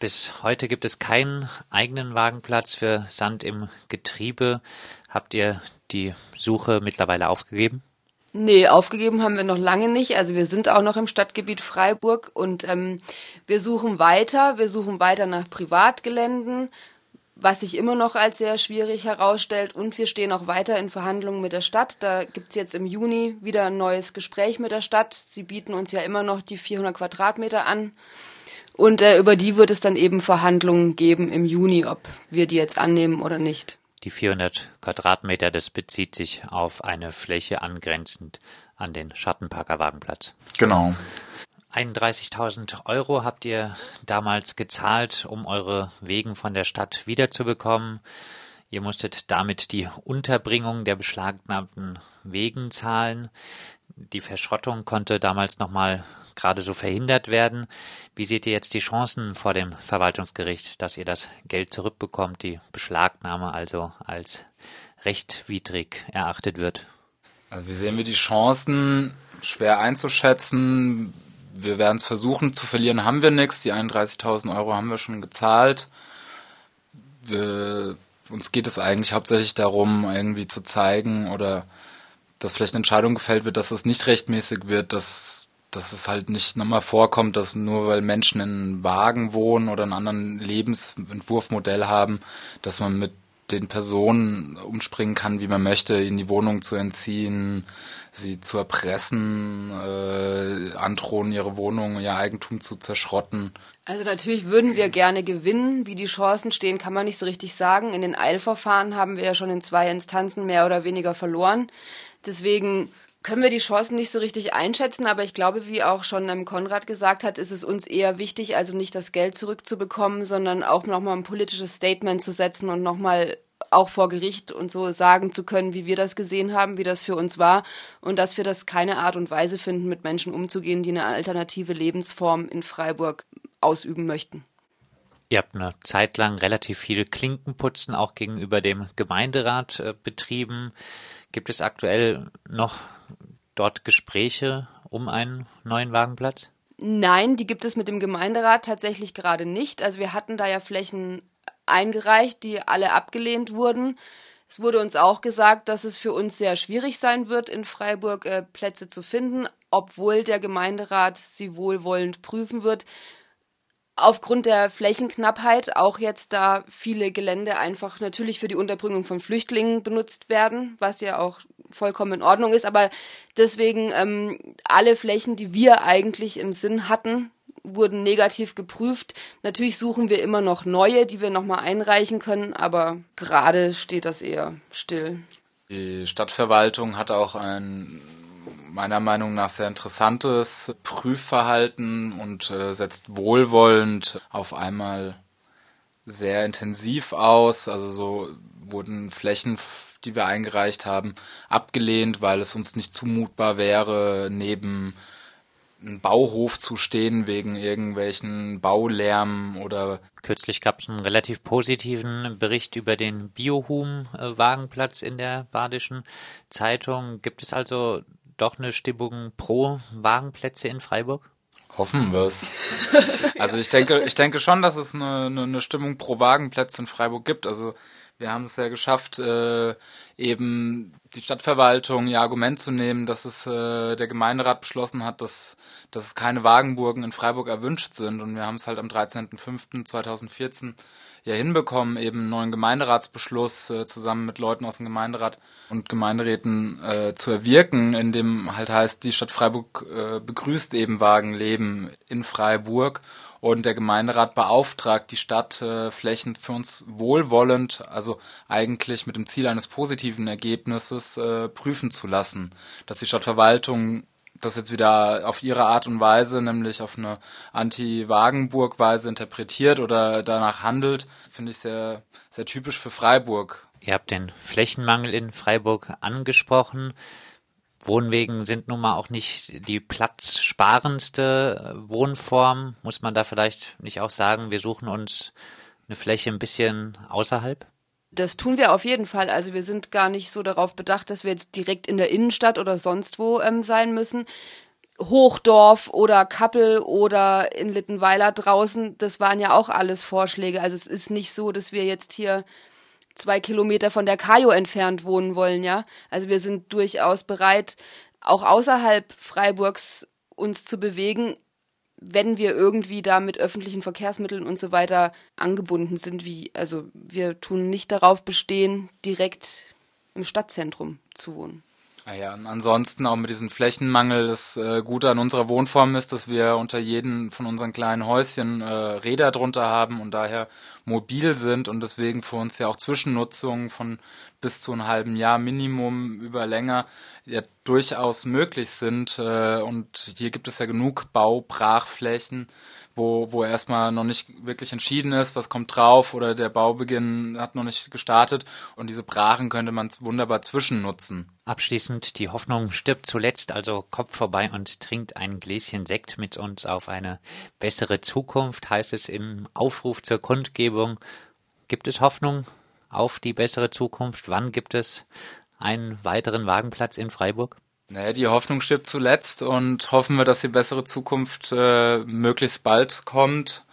Bis heute gibt es keinen eigenen Wagenplatz für Sand im Getriebe. Habt ihr die Suche mittlerweile aufgegeben? Nee, aufgegeben haben wir noch lange nicht. Also wir sind auch noch im Stadtgebiet Freiburg und ähm, wir suchen weiter. Wir suchen weiter nach Privatgeländen, was sich immer noch als sehr schwierig herausstellt. Und wir stehen auch weiter in Verhandlungen mit der Stadt. Da gibt's jetzt im Juni wieder ein neues Gespräch mit der Stadt. Sie bieten uns ja immer noch die 400 Quadratmeter an. Und äh, über die wird es dann eben Verhandlungen geben im Juni, ob wir die jetzt annehmen oder nicht. Die 400 Quadratmeter, das bezieht sich auf eine Fläche angrenzend an den Schattenparker Wagenplatz. Genau. 31.000 Euro habt ihr damals gezahlt, um eure Wegen von der Stadt wiederzubekommen. Ihr musstet damit die Unterbringung der beschlagnahmten Wegen zahlen. Die Verschrottung konnte damals nochmal gerade so verhindert werden. Wie seht ihr jetzt die Chancen vor dem Verwaltungsgericht, dass ihr das Geld zurückbekommt, die Beschlagnahme also als rechtwidrig erachtet wird? Also wie sehen wir die Chancen? Schwer einzuschätzen. Wir werden es versuchen zu verlieren, haben wir nichts. Die 31.000 Euro haben wir schon gezahlt. Wir, uns geht es eigentlich hauptsächlich darum, irgendwie zu zeigen oder dass vielleicht eine Entscheidung gefällt wird, dass es nicht rechtmäßig wird, dass dass es halt nicht nochmal vorkommt, dass nur weil Menschen in Wagen wohnen oder einen anderen Lebensentwurfmodell haben, dass man mit den Personen umspringen kann, wie man möchte, ihnen die Wohnung zu entziehen, sie zu erpressen, äh, androhen, ihre Wohnung, ihr Eigentum zu zerschrotten. Also natürlich würden wir gerne gewinnen. Wie die Chancen stehen, kann man nicht so richtig sagen. In den Eilverfahren haben wir ja schon in zwei Instanzen mehr oder weniger verloren. Deswegen können wir die Chancen nicht so richtig einschätzen, aber ich glaube, wie auch schon ähm, Konrad gesagt hat, ist es uns eher wichtig, also nicht das Geld zurückzubekommen, sondern auch nochmal ein politisches Statement zu setzen und nochmal auch vor Gericht und so sagen zu können, wie wir das gesehen haben, wie das für uns war und dass wir das keine Art und Weise finden, mit Menschen umzugehen, die eine alternative Lebensform in Freiburg ausüben möchten. Ihr habt eine Zeit lang relativ viel Klinkenputzen auch gegenüber dem Gemeinderat äh, betrieben. Gibt es aktuell noch dort Gespräche um einen neuen Wagenplatz? Nein, die gibt es mit dem Gemeinderat tatsächlich gerade nicht. Also wir hatten da ja Flächen eingereicht, die alle abgelehnt wurden. Es wurde uns auch gesagt, dass es für uns sehr schwierig sein wird, in Freiburg äh, Plätze zu finden, obwohl der Gemeinderat sie wohlwollend prüfen wird aufgrund der Flächenknappheit auch jetzt da viele Gelände einfach natürlich für die Unterbringung von Flüchtlingen benutzt werden, was ja auch vollkommen in Ordnung ist. Aber deswegen ähm, alle Flächen, die wir eigentlich im Sinn hatten, wurden negativ geprüft. Natürlich suchen wir immer noch neue, die wir nochmal einreichen können, aber gerade steht das eher still. Die Stadtverwaltung hat auch ein meiner Meinung nach sehr interessantes Prüfverhalten und äh, setzt wohlwollend auf einmal sehr intensiv aus. Also so wurden Flächen, die wir eingereicht haben, abgelehnt, weil es uns nicht zumutbar wäre, neben einem Bauhof zu stehen wegen irgendwelchen Baulärm oder Kürzlich gab es einen relativ positiven Bericht über den Biohum-Wagenplatz in der Badischen Zeitung. Gibt es also doch eine Stimmung pro Wagenplätze in Freiburg? Hoffen wir es. Also ich denke, ich denke schon, dass es eine, eine, eine Stimmung pro Wagenplätze in Freiburg gibt. Also wir haben es ja geschafft, äh, eben die Stadtverwaltung ihr Argument zu nehmen, dass es äh, der Gemeinderat beschlossen hat, dass, dass es keine Wagenburgen in Freiburg erwünscht sind. Und wir haben es halt am 13.05.2014 ja hinbekommen, eben einen neuen Gemeinderatsbeschluss äh, zusammen mit Leuten aus dem Gemeinderat und Gemeinderäten äh, zu erwirken, in dem halt heißt, die Stadt Freiburg äh, begrüßt eben Wagenleben in Freiburg und der Gemeinderat beauftragt die Stadt äh, Flächen für uns wohlwollend, also eigentlich mit dem Ziel eines positiven Ergebnisses äh, prüfen zu lassen, dass die Stadtverwaltung das jetzt wieder auf ihre Art und Weise, nämlich auf eine Anti-Wagenburg-Weise interpretiert oder danach handelt, finde ich sehr, sehr typisch für Freiburg. Ihr habt den Flächenmangel in Freiburg angesprochen. Wohnwegen sind nun mal auch nicht die platzsparendste Wohnform. Muss man da vielleicht nicht auch sagen, wir suchen uns eine Fläche ein bisschen außerhalb? Das tun wir auf jeden Fall. Also wir sind gar nicht so darauf bedacht, dass wir jetzt direkt in der Innenstadt oder sonst wo ähm, sein müssen. Hochdorf oder Kappel oder in Littenweiler draußen, das waren ja auch alles Vorschläge. Also es ist nicht so, dass wir jetzt hier zwei Kilometer von der Kajo entfernt wohnen wollen, ja. Also wir sind durchaus bereit, auch außerhalb Freiburgs uns zu bewegen, wenn wir irgendwie da mit öffentlichen Verkehrsmitteln und so weiter angebunden sind, wie, also wir tun nicht darauf bestehen, direkt im Stadtzentrum zu wohnen. Ah ja, und ansonsten auch mit diesem Flächenmangel, das äh, Gute an unserer Wohnform ist, dass wir unter jedem von unseren kleinen Häuschen äh, Räder drunter haben und daher mobil sind und deswegen für uns ja auch Zwischennutzungen von bis zu einem halben Jahr Minimum über länger ja durchaus möglich sind. Äh, und hier gibt es ja genug Baubrachflächen, wo, wo erstmal noch nicht wirklich entschieden ist, was kommt drauf oder der Baubeginn hat noch nicht gestartet und diese Brachen könnte man wunderbar zwischennutzen. Abschließend, die Hoffnung stirbt zuletzt, also Kopf vorbei und trinkt ein Gläschen Sekt mit uns auf eine bessere Zukunft, heißt es im Aufruf zur Kundgebung. Gibt es Hoffnung auf die bessere Zukunft? Wann gibt es einen weiteren Wagenplatz in Freiburg? Naja, die Hoffnung stirbt zuletzt und hoffen wir, dass die bessere Zukunft äh, möglichst bald kommt.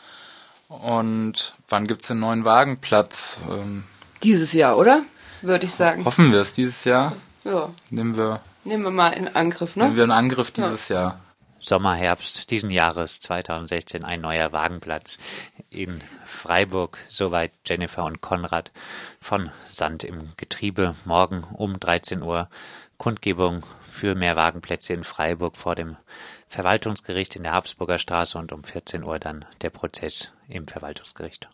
Und wann gibt's den neuen Wagenplatz? Ähm, dieses Jahr, oder? Würde ich sagen. Hoffen wir es dieses Jahr. Ja. Nehmen wir, Nehmen wir mal in Angriff, ne? nehmen wir in Angriff dieses ja. Jahr. Sommer, Herbst diesen Jahres 2016 ein neuer Wagenplatz in Freiburg. Soweit Jennifer und Konrad von Sand im Getriebe. Morgen um 13 Uhr Kundgebung für mehr Wagenplätze in Freiburg vor dem Verwaltungsgericht in der Habsburger Straße und um 14 Uhr dann der Prozess im Verwaltungsgericht.